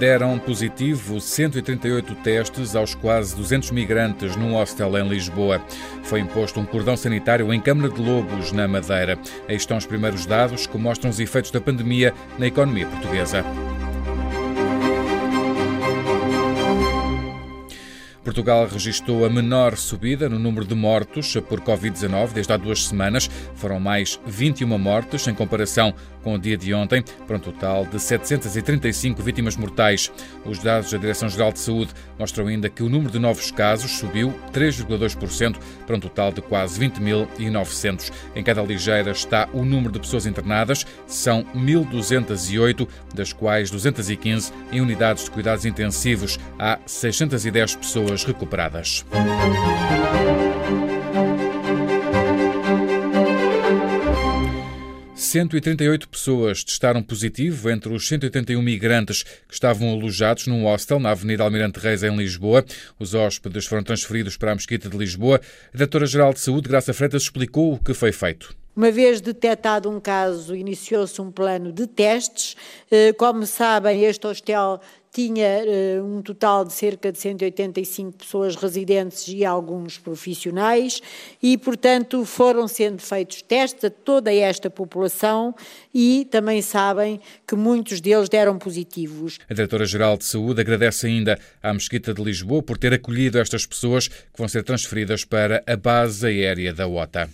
deram positivo 138 testes aos quase 200 migrantes num hostel em Lisboa. Foi imposto um cordão sanitário em Câmara de Lobos, na Madeira. Aí estão os primeiros dados que mostram os efeitos da pandemia na economia portuguesa. Portugal registrou a menor subida no número de mortos por Covid-19 desde há duas semanas. Foram mais 21 mortes em comparação com o dia de ontem, para um total de 735 vítimas mortais. Os dados da Direção-Geral de Saúde mostram ainda que o número de novos casos subiu 3,2% para um total de quase 20.900. Em cada ligeira está o número de pessoas internadas, são 1.208, das quais 215 em unidades de cuidados intensivos. Há 610 pessoas pessoas recuperadas. 138 pessoas testaram positivo entre os 181 migrantes que estavam alojados num hostel na Avenida Almirante Reis, em Lisboa. Os hóspedes foram transferidos para a Mesquita de Lisboa. A Diretora-Geral de Saúde, Graça Freitas, explicou o que foi feito. Uma vez detectado um caso, iniciou-se um plano de testes. Eh, como sabem, este hostel tinha uh, um total de cerca de 185 pessoas residentes e alguns profissionais, e, portanto, foram sendo feitos testes a toda esta população e também sabem que muitos deles deram positivos. A Diretora-Geral de Saúde agradece ainda à Mesquita de Lisboa por ter acolhido estas pessoas que vão ser transferidas para a base aérea da OTA.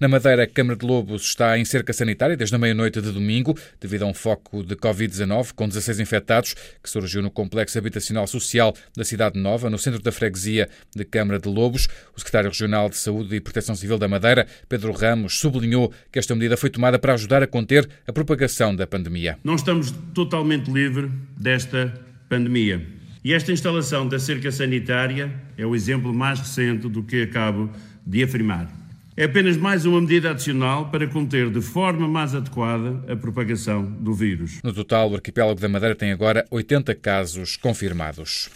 Na Madeira, a Câmara de Lobos está em cerca sanitária desde a meia-noite de domingo, devido a um foco de Covid-19 com 16 infectados que surgiu no complexo habitacional social da Cidade Nova, no centro da freguesia de Câmara de Lobos. O secretário regional de Saúde e Proteção Civil da Madeira, Pedro Ramos, sublinhou que esta medida foi tomada para ajudar a conter a propagação da pandemia. Não estamos totalmente livres desta pandemia. E esta instalação da cerca sanitária é o exemplo mais recente do que acabo de afirmar. É apenas mais uma medida adicional para conter de forma mais adequada a propagação do vírus. No total, o arquipélago da Madeira tem agora 80 casos confirmados.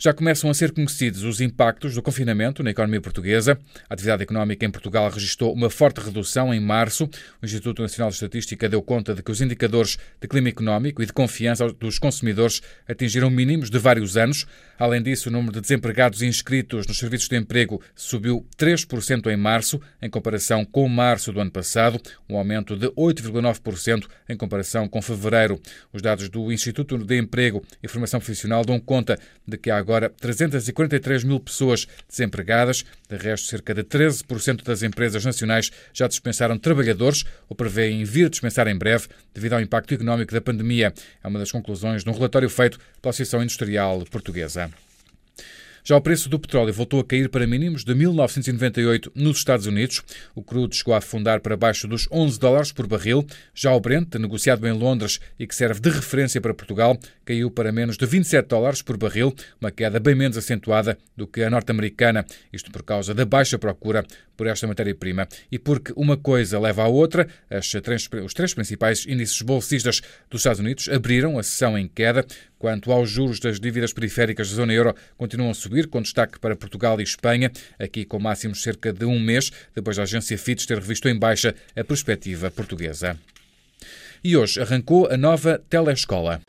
Já começam a ser conhecidos os impactos do confinamento na economia portuguesa. A atividade económica em Portugal registrou uma forte redução em março. O Instituto Nacional de Estatística deu conta de que os indicadores de clima económico e de confiança dos consumidores atingiram mínimos de vários anos. Além disso, o número de desempregados inscritos nos serviços de emprego subiu 3% em março, em comparação com março do ano passado, um aumento de 8,9% em comparação com fevereiro. Os dados do Instituto de Emprego e Formação Profissional dão conta de que há agora 343 mil pessoas desempregadas. De resto, cerca de 13% das empresas nacionais já dispensaram trabalhadores ou prevêem vir dispensar em breve devido ao impacto económico da pandemia. É uma das conclusões de um relatório feito pela Associação Industrial Portuguesa. Já o preço do petróleo voltou a cair para mínimos de 1998 nos Estados Unidos. O crudo chegou a afundar para baixo dos 11 dólares por barril. Já o Brent, negociado em Londres e que serve de referência para Portugal, caiu para menos de 27 dólares por barril, uma queda bem menos acentuada do que a norte-americana, isto por causa da baixa procura por esta matéria-prima. E porque uma coisa leva à outra, três, os três principais índices bolsistas dos Estados Unidos abriram a sessão em queda. Quanto aos juros das dívidas periféricas da zona euro, continuam a subir, com destaque para Portugal e Espanha, aqui com máximos cerca de um mês, depois da agência Fitch ter revisto em baixa a perspectiva portuguesa. E hoje arrancou a nova telescola.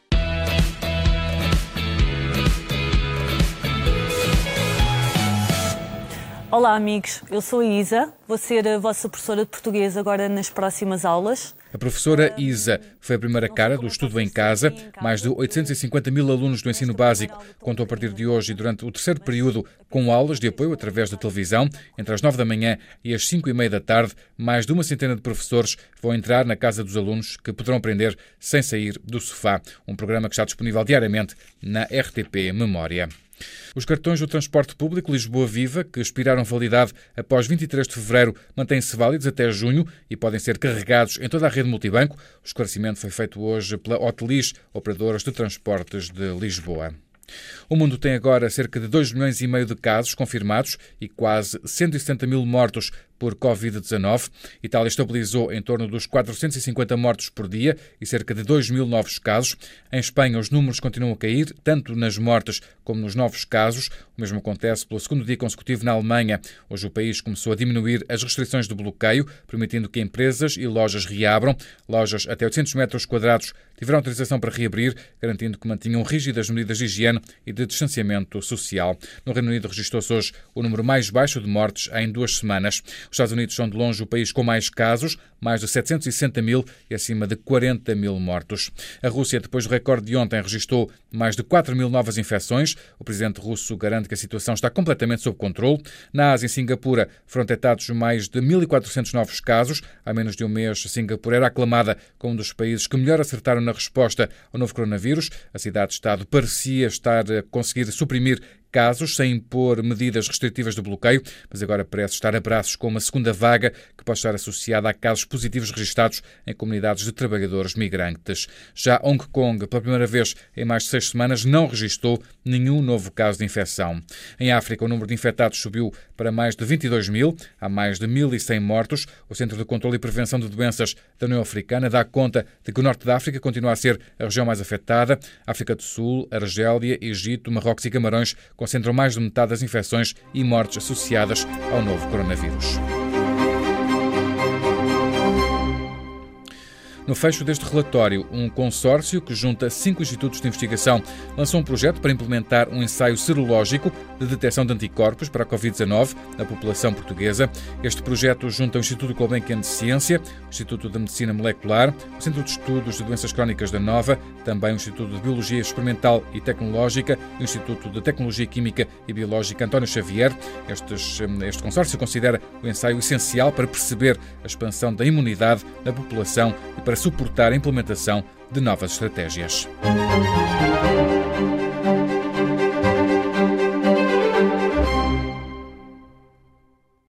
Olá, amigos. Eu sou a Isa, vou ser a vossa professora de português agora nas próximas aulas. A professora Isa foi a primeira cara do estudo em casa. Mais de 850 mil alunos do ensino básico contam a partir de hoje e durante o terceiro período com aulas de apoio através da televisão. Entre as 9 da manhã e as 5 e meia da tarde, mais de uma centena de professores vão entrar na casa dos alunos que poderão aprender sem sair do sofá. Um programa que está disponível diariamente na RTP Memória. Os cartões do transporte público Lisboa Viva, que expiraram validade após 23 de fevereiro, mantêm-se válidos até junho e podem ser carregados em toda a rede multibanco. O esclarecimento foi feito hoje pela Hotelis, operadoras de transportes de Lisboa. O mundo tem agora cerca de 2 milhões e meio de casos confirmados e quase 170 mil mortos por Covid-19. Itália estabilizou em torno dos 450 mortos por dia e cerca de 2 mil novos casos. Em Espanha, os números continuam a cair, tanto nas mortes como nos novos casos. O mesmo acontece pelo segundo dia consecutivo na Alemanha. Hoje o país começou a diminuir as restrições de bloqueio, permitindo que empresas e lojas reabram. Lojas até 800 metros quadrados tiveram autorização para reabrir, garantindo que mantinham rígidas medidas de higiene e de distanciamento social. No Reino Unido registrou-se hoje o número mais baixo de mortes em duas semanas. Os Estados Unidos são de longe o país com mais casos, mais de 760 mil e acima de 40 mil mortos. A Rússia, depois do recorde de ontem, registrou mais de 4 mil novas infecções. O presidente russo garante que a situação está completamente sob controle. Na Ásia, em Singapura, foram detectados mais de 1.400 novos casos. Há menos de um mês, Singapura era aclamada como um dos países que melhor acertaram na resposta ao novo coronavírus. A cidade-estado parecia estar a conseguir suprimir casos, sem impor medidas restritivas de bloqueio, mas agora parece estar a braços com uma segunda vaga que pode estar associada a casos positivos registados em comunidades de trabalhadores migrantes. Já Hong Kong, pela primeira vez em mais de seis semanas, não registrou nenhum novo caso de infecção. Em África, o número de infectados subiu para mais de 22 mil, há mais de 1.100 mortos. O Centro de Controlo e Prevenção de Doenças da União Africana dá conta de que o norte da África continua a ser a região mais afetada. África do Sul, Argélia, Egito, Marrocos e Camarões concentram mais de metade das infecções e mortes associadas ao novo coronavírus. No fecho deste relatório, um consórcio que junta cinco institutos de investigação lançou um projeto para implementar um ensaio serológico de detecção de anticorpos para a Covid-19 na população portuguesa. Este projeto junta o Instituto Gulbenkian de Ciência, o Instituto de Medicina Molecular, o Centro de Estudos de Doenças Crónicas da Nova, também o Instituto de Biologia Experimental e Tecnológica e o Instituto de Tecnologia Química e Biológica António Xavier. Estes, este consórcio considera o ensaio essencial para perceber a expansão da imunidade na população e para suportar a implementação de novas estratégias.